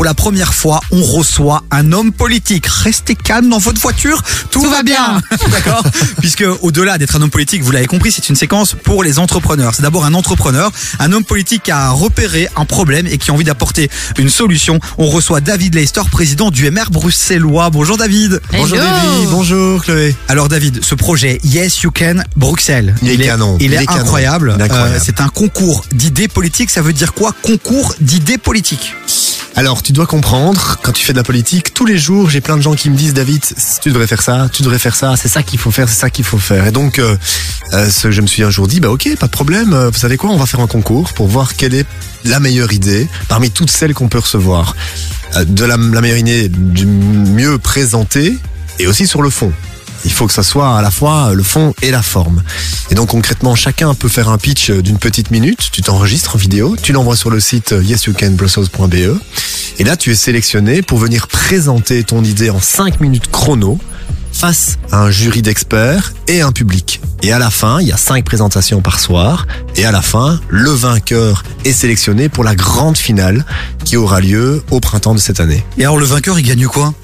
pour la première fois, on reçoit un homme politique. Restez calme dans votre voiture, tout, Tout va bien. D'accord Puisque au-delà d'être un homme politique, vous l'avez compris, c'est une séquence pour les entrepreneurs. C'est d'abord un entrepreneur, un homme politique qui a repéré un problème et qui a envie d'apporter une solution. On reçoit David Leister, président du MR bruxellois. Bonjour David. Bonjour. Davy, bonjour Chloé. Alors David, ce projet Yes You Can Bruxelles, Il est canon, il, il est, est canon, incroyable. il est incroyable. Euh, c'est un concours d'idées politiques. Ça veut dire quoi? Concours d'idées politiques. Alors tu dois comprendre, quand tu fais de la politique, tous les jours j'ai plein de gens qui me disent David, tu devrais faire ça, tu devrais faire ça, c'est ça qu'il faut faire, c'est ça qu'il faut faire. Et donc euh, euh, ce- je me suis un jour dit, bah ok, pas de problème, euh, vous savez quoi, on va faire un concours pour voir quelle est la meilleure idée parmi toutes celles qu'on peut recevoir. De la, la meilleure idée du mieux présentée et aussi sur le fond. Il faut que ça soit à la fois le fond et la forme. Et donc concrètement, chacun peut faire un pitch d'une petite minute. Tu t'enregistres en vidéo, tu l'envoies sur le site yesyoucanbrussels.be. Et là, tu es sélectionné pour venir présenter ton idée en 5 minutes chrono face à un jury d'experts et un public. Et à la fin, il y a cinq présentations par soir. Et à la fin, le vainqueur est sélectionné pour la grande finale qui aura lieu au printemps de cette année. Et alors le vainqueur, il gagne quoi?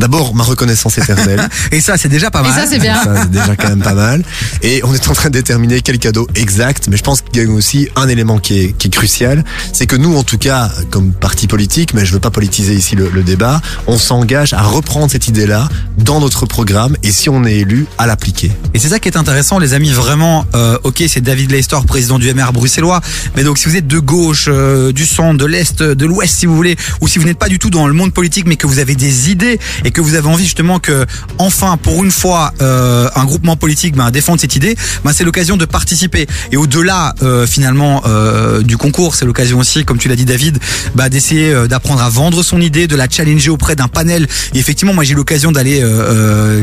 D'abord, ma reconnaissance éternelle. Et ça, c'est déjà pas Et mal. ça, c'est bien. Ça, c'est déjà quand même pas mal. Et on est en train de déterminer quel cadeau exact. Mais je pense qu'il y a aussi un élément qui est, qui est crucial. C'est que nous, en tout cas, comme parti politique, mais je veux pas politiser ici le, le débat, on s'engage à reprendre cette idée-là dans notre programme et si on est élu, à l'appliquer. Et c'est ça qui est intéressant, les amis. Vraiment, euh, ok, c'est David Leister, président du MR bruxellois. Mais donc, si vous êtes de gauche, euh, du centre, de l'est, de l'ouest, si vous voulez, ou si vous n'êtes pas du tout dans le monde politique, mais que vous avez des idées et que vous avez envie justement que, enfin, pour une fois, euh, un groupement politique ben, défende cette idée, ben, c'est l'occasion de participer. Et au-delà, euh, finalement, euh, du concours, c'est l'occasion aussi, comme tu l'as dit, David, bah, d'essayer d'apprendre à vendre son idée, de la challenger auprès d'un panel. Et effectivement, moi, j'ai eu l'occasion d'aller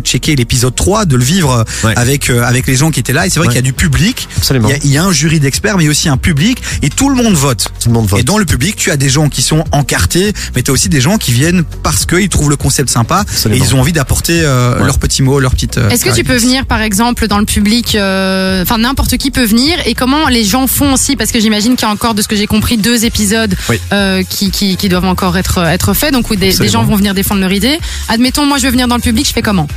checker l'épisode 3, de le vivre Ouais. avec avec les gens qui étaient là. Et c'est vrai Ouais. qu'il y a du public. Absolument. Il y, a, il y a un jury d'experts, mais aussi un public. Et tout le monde vote. Tout le monde vote. Et dans le public, tu as des gens qui sont encartés, mais tu as aussi des gens qui viennent parce qu'ils trouvent le concept sympa Absolument. et ils ont envie d'apporter euh, Ouais. leurs petits mots, leurs petites. euh, Est-ce que tu peux venir, par exemple, dans le public, euh, enfin n'importe qui peut venir, et comment les gens font aussi, parce que j'imagine qu'il y a encore, de ce que j'ai compris, deux épisodes Oui. euh, qui, qui, qui doivent encore être être faits, donc où des, des gens vont venir défendre leur idée. Admettons, moi je veux venir dans le public, je fais comment?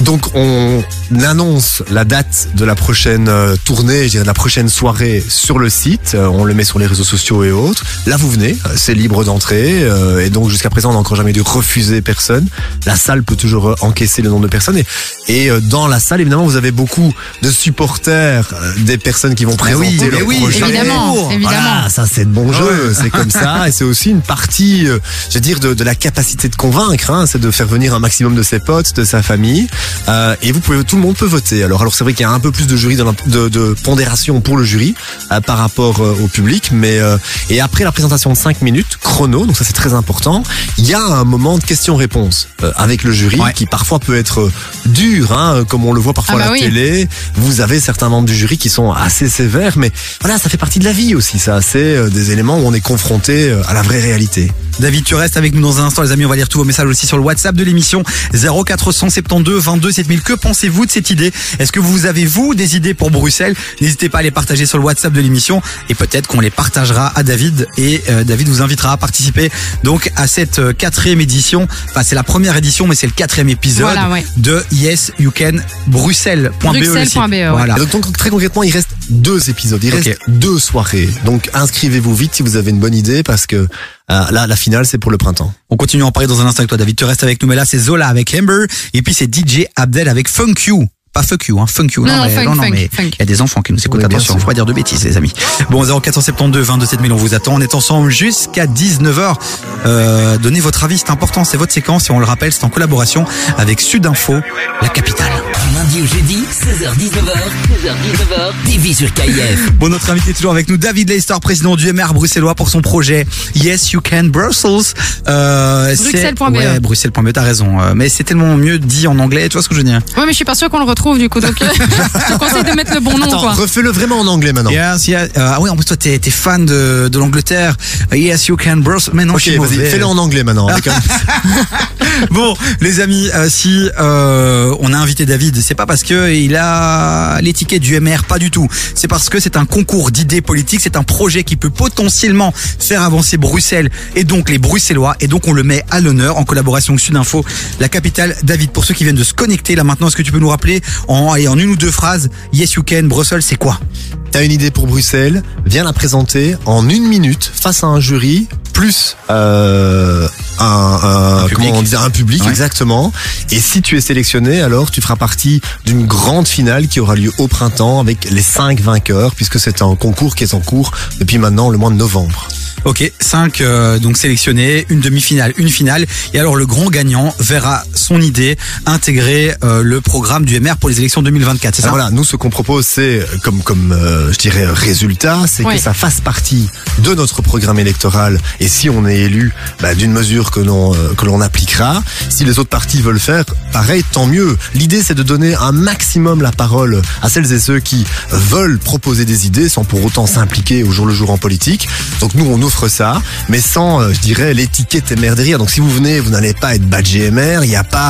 Donc on annonce la date de la prochaine euh, tournée, je dirais de la prochaine soirée sur le site. Euh, on le met sur les réseaux sociaux et autres. Là vous venez, euh, c'est libre d'entrée et donc jusqu'à présent on n'a encore jamais dû refuser personne. La salle peut toujours encaisser le nombre de personnes et, et dans la salle évidemment vous avez beaucoup de supporters des personnes qui vont oui, présenter mais leur oui, projet. Évidemment, évidemment. Voilà, ça c'est de bon jeu, ouais. c'est comme ça, et c'est aussi une partie, je veux dire, de, de la capacité de convaincre, hein, c'est de faire venir un maximum de ses potes, de sa famille, euh, et vous pouvez, tout le monde peut voter. Alors, alors c'est vrai qu'il y a un peu plus de jury, dans la- de, de pondération pour le jury euh, par rapport euh, au public, mais euh, et après la présentation de 5 minutes chrono, donc ça c'est très important, il y a un moment de questions-réponses avec le jury Ouais. qui parfois peut être dur, hein, comme on le voit parfois Ah à bah la oui. télé. Vous avez certains membres du jury qui sont assez sévères, mais voilà, ça fait partie de la vie aussi. Ça, c'est des éléments où on est confronté à la vraie réalité. David, tu restes avec nous dans un instant, les amis. On va lire tous vos messages aussi sur le WhatsApp de l'émission 0472 22 7000. Que pensez-vous de cette idée? Est-ce que vous avez, vous, des idées pour Bruxelles? N'hésitez pas à les partager sur le WhatsApp de l'émission et peut-être qu'on les partagera à David et euh, David vous invitera à participer donc à cette euh, quatrième édition. Enfin, c'est la première édition, mais c'est le quatrième épisode Voilà, ouais. de Yes You Can Bruxelles.be. le site. Bruxelles.be, ouais. Voilà. Et donc, donc, très concrètement, il reste deux épisodes, il reste deux soirées. Donc inscrivez-vous vite si vous avez une bonne idée parce que euh, là, la finale, c'est pour le printemps. On continue à en parler dans un instant avec toi, David. Tu restes avec nous, mais là, c'est Zola avec Amber. Et puis, c'est DJ Abdel avec Funk You. Pas fuck you, hein, funk you. Non, non, mais, funk, non, non, funk, mais il y a des enfants qui nous écoutent. Oui, bien Attention, sûr. faut pas dire de bêtises, les amis. Bon, 0472 22 7000, on vous attend. On est ensemble jusqu'à 19h. Euh, donnez votre avis, c'est important, c'est votre séquence et on le rappelle, c'est en collaboration avec Sudinfo, la capitale. Du lundi au jeudi, 16h-19h, 16h-19h, TV sur KIF. Bon, notre invité est toujours avec nous, David Leister, président du MR bruxellois pour son projet Yes You Can Brussels. Euh, c'est- Bruxelles.be. Ouais, Bruxelles.be, t'as raison. Euh, Mais c'est tellement mieux dit en anglais, tu vois ce que je veux dire? Ouais, mais je suis pas sûre qu'on le retrouve du coup, donc euh, je te conseille de mettre le bon nom, Attends, quoi. refais-le vraiment en anglais maintenant. Yes, yes. Euh, ah oui, en plus toi t'es t'es fan de, de l'Angleterre. Yes, you can Brussels. Mais non, Ok, je suis vas-y, mauvais. fais-le en anglais maintenant. avec un- Bon, les amis, euh, si euh, on a invité David, c'est pas parce que il a l'étiquette du MR, pas du tout. C'est parce que c'est un concours d'idées politiques, c'est un projet qui peut potentiellement faire avancer Bruxelles et donc les Bruxellois. Et donc on le met à l'honneur en collaboration avec Sudinfo, la capitale. David, pour ceux qui viennent de se connecter là maintenant, est-ce que tu peux nous rappeler en, en une ou deux phrases, Yes You Can, Bruxelles, c'est quoi? T'as une idée pour Bruxelles, viens la présenter en une minute face à un jury plus euh, un, un, Un public. comment on dit, un public Ouais. exactement. Et si tu es sélectionné, alors tu feras partie d'une grande finale qui aura lieu au printemps avec les cinq vainqueurs, puisque c'est un concours qui est en cours depuis maintenant le mois de novembre. Ok, 5 donc sélectionnés, une demi-finale, une finale. Et alors le grand gagnant verra son idée intégrer euh, le programme du MR pour les élections 2024, c'est ça? Alors voilà, nous ce qu'on propose, c'est comme comme euh, je dirais résultat, c'est Oui. que ça fasse partie de notre programme électoral. Et si on est élu, bah, d'une mesure que l'on euh, que l'on appliquera. Si les autres partis veulent faire, pareil, tant mieux. L'idée, c'est de donner un maximum la parole à celles et ceux qui veulent proposer des idées sans pour autant s'impliquer au jour le jour en politique. Donc nous, on offre ça, mais sans, euh, je dirais, l'étiquette MR derrière. Donc si vous venez, vous n'allez pas être badgé MR. Il n'y a pas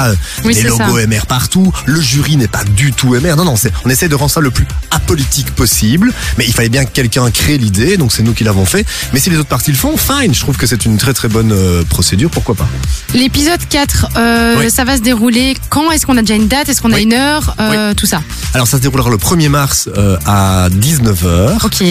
Oui, des c'est logos ça. MR partout. Le jury n'est pas du tout MR. Non, non, on essaie de rendre ça le plus apolitique possible. Mais il fallait bien que quelqu'un crée l'idée, donc c'est nous qui l'avons fait. Mais si les autres parties le font, fine. Je trouve que c'est une très très bonne euh, procédure. Pourquoi pas? L'épisode 4, euh, Oui. ça va se dérouler quand? Est-ce qu'on a déjà une date? Est-ce qu'on a une heure? Euh, Tout ça. Alors ça se déroulera le 1er mars à 19h. Ok.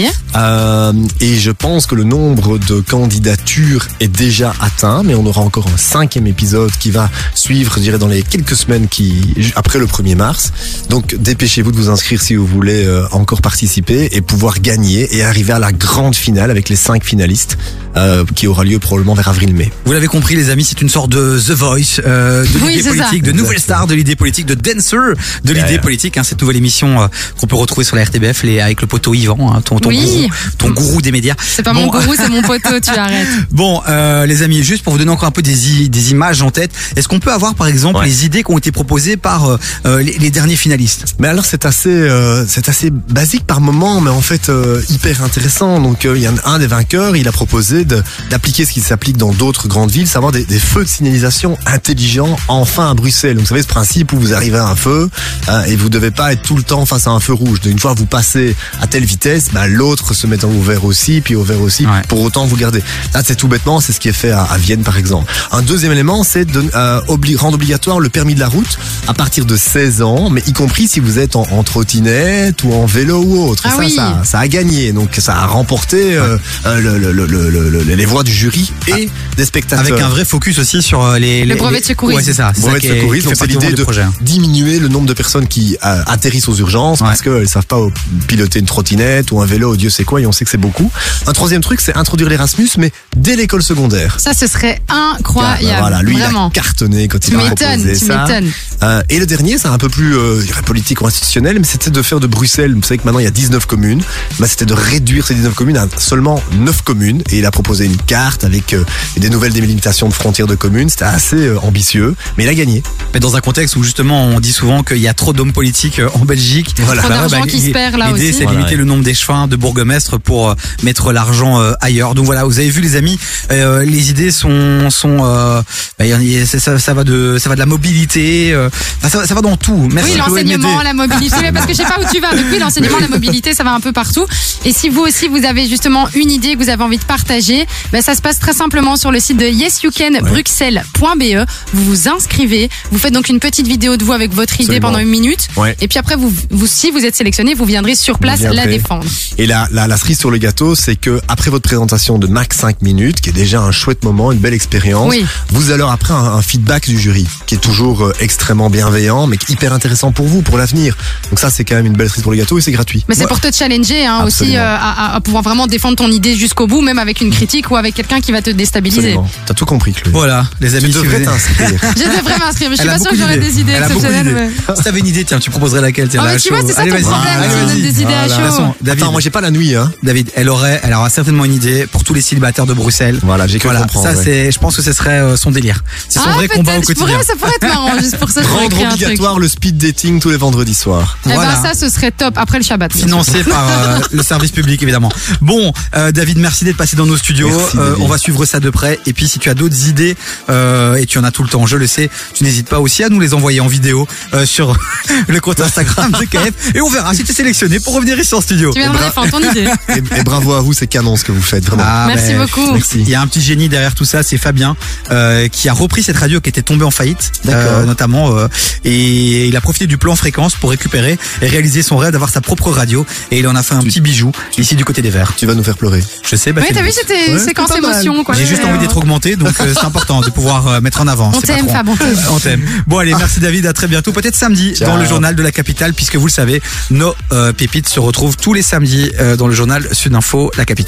Et je pense que le nombre de candidatures est déjà atteint, mais on aura encore un cinquième épisode qui va suivre, dirais, dans les quelques semaines qui après le 1er mars. Donc dépêchez-vous de vous inscrire si vous voulez euh, encore participer et pouvoir gagner et arriver à la grande finale avec les cinq finalistes euh, qui aura lieu probablement vers avril-mai. Vous l'avez compris les amis, c'est une sorte de The Voice, euh, de Oui, l'idée ça. politique, de nouvelle star de l'idée politique, de dancer de l'idée politique. Hein, cette nouvelle émission euh, qu'on peut retrouver sur la RTBF les, avec le poteau Yvan, hein, ton, ton, Oui. gourou, ton gourou des médias. C'est pas Bon, mon gourou, c'est mon poteau, tu arrêtes. Bon, euh, les amis, juste pour vous donner encore un peu des, des images en tête, est-ce qu'on peut avoir par exemple Ouais. les idées qui ont été proposées par euh, euh, les, les derniers finalistes Mais alors c'est assez, euh, c'est assez basique par moment, mais en fait euh, hyper intéressant. Donc euh, il y a un, un des vainqueurs, il a proposé d'appliquer ce qui s'applique dans d'autres grandes villes, savoir des, des feux de signalisation intelligents enfin à Bruxelles. Donc vous savez ce principe où vous arrivez à un feu euh, et vous devez pas être tout le temps face à un feu rouge. Une fois que vous passez à telle vitesse, bah, l'autre se met au vert aussi, puis au vert aussi. Ouais. Pour autant vous gardez. Là c'est tout bêtement, c'est ce qui est fait à, à Vienne par exemple. Un deuxième élément, c'est de euh, rendre obligatoire le permis de la route à partir de 16 ans, mais y compris si vous êtes en, en trottinette ou en vélo ou autre. Ah ça, oui. ça, ça a gagné, donc ça a remporté euh, euh, le- le- le- le- le- le- les voix du jury et des spectateurs. Avec un vrai focus aussi sur euh, les, les brevet les- de secourisme. Ouais, c'est ça. Brevet de secourisme, donc c'est l'idée de projet. hein. diminuer le nombre de personnes qui euh, atterrissent aux urgences parce qu'elles savent pas piloter une trottinette ou un vélo ou Dieu sait quoi et on sait que c'est beaucoup. Un troisième truc, c'est introduire l'Erasmus, mais dès l'école secondaire. Ça, ce serait Ah, incroyable. bah voilà, lui il Vraiment. a cartonné quand il a ça. Euh, et le dernier, c'est un peu plus euh, politique ou institutionnel, mais c'était de faire de Bruxelles, vous savez que maintenant il y a 19 communes, bah, c'était de réduire ces 19 communes à seulement 9 communes. Et il a proposé une carte avec euh, des nouvelles délimitations de frontières de communes, c'était assez euh, ambitieux, mais il a gagné. Mais dans un contexte où justement on dit souvent qu'il y a trop d'hommes politiques en Belgique. Voilà. Trop d'argent qui se perd là L'idée aussi. c'est de Voilà, limiter ouais. le nombre d'échevins de bourgmestres pour euh, mettre l'argent euh, ailleurs. Donc voilà, vous avez vu les amis, euh, les idées sont sont euh, bah, y a- y a- ça, ça- ça va de ça va de la mobilité, euh, enfin, ça, va- ça va dans tout. Merci Oui, l'enseignement, la mobilité, mais parce que je sais pas où tu vas. Oui, l'enseignement, la mobilité, ça va un peu partout. Et si vous aussi, vous avez justement une idée que vous avez envie de partager, ben, ça se passe très simplement sur le site de yesyoucanbruxelles.be. Vous vous inscrivez, vous faites donc une petite vidéo de vous avec votre idée Absolument. pendant une minute. Ouais. Et puis après, vous, vous, si vous êtes sélectionné, vous viendrez sur place la défendre. Et la, la, la cerise sur le gâteau, c'est que après votre présentation de max 5 minutes, qui est déjà un chouette moment, une belle expérience, Oui. vous allez après un, un feedback du jury, qui est toujours euh, extrêmement bienveillant, mais qui est hyper intéressant pour vous, pour l'avenir. Donc ça, c'est quand même une belle cerise pour le gâteau et c'est gratuit. Mais c'est Ouais. pour te challenger hein, aussi euh, à, pouvoir vraiment défendre ton idée jusqu'au bout, même avec une critique ou avec quelqu'un qui va te déstabiliser. T'as tout compris, Chloé. Voilà, les Tu amis. si devrais t'inscrire. Je devrais m'inscrire, mais je suis pas sûre que j'aurais des idées exceptionnelles. mais- Si t'avais une idée, tiens, tu proposerais laquelle tiens, là, mais tu vois, c'est ça Allez, ton vas-y. problème, Allez, tu me vas-y. donnes des idées à chaud. David, Attends, moi j'ai pas la nuit, hein. David, elle aurait, elle aura certainement une idée pour tous les célibataires de Bruxelles. Voilà, j'ai cru Voilà, comprendre. ça c'est, je pense que ce serait euh, son délire. C'est son Ah, vrai combat au quotidien. Pourrais, ça pourrait être marrant juste pour ça. Je Rendre un obligatoire le speed dating tous les vendredis soirs. Eh Voilà. ben ça, ce serait top après le Shabbat. Financé par euh, le service public évidemment. Bon, euh, David, merci d'être passé dans nos studios. Merci, Euh, David. on va suivre ça de près. Et puis si tu as d'autres idées euh, et tu en as tout le temps, je le sais, tu n'hésites pas aussi à nous les envoyer en vidéo euh, sur le compte Instagram de KF et on verra si tu es sélectionné pour revenir ici en studio. Tu viendrais défendre ton idée. Et, et bravo à vous, c'est canon ce que vous faites, vraiment. Ah, Merci beaucoup. Merci. Il y a un petit génie derrière tout ça, c'est Fabien euh, qui a repris cette radio qui était tombée en faillite, D'accord. euh, notamment, euh, et il a profité du plan fréquence pour récupérer et réaliser son rêve d'avoir sa propre radio. Et il en a fait un petit bijou ici du côté des Verts. Tu vas nous faire pleurer. Je sais, bah, Oui, t'as vu, c'était Ouais, séquence émotion. quoi. J'ai juste envie d'être augmenté, donc euh, c'est important de pouvoir euh, mettre en avant. On t'aime. Fab, on t'aime. On t'aime. Bon allez, merci David, à très bientôt. Peut-être samedi Ciao. dans le journal de la capitale, puisque vous le savez, nos euh, pépites se retrouvent tous les samedis euh, dans le journal Sud Info, la capitale.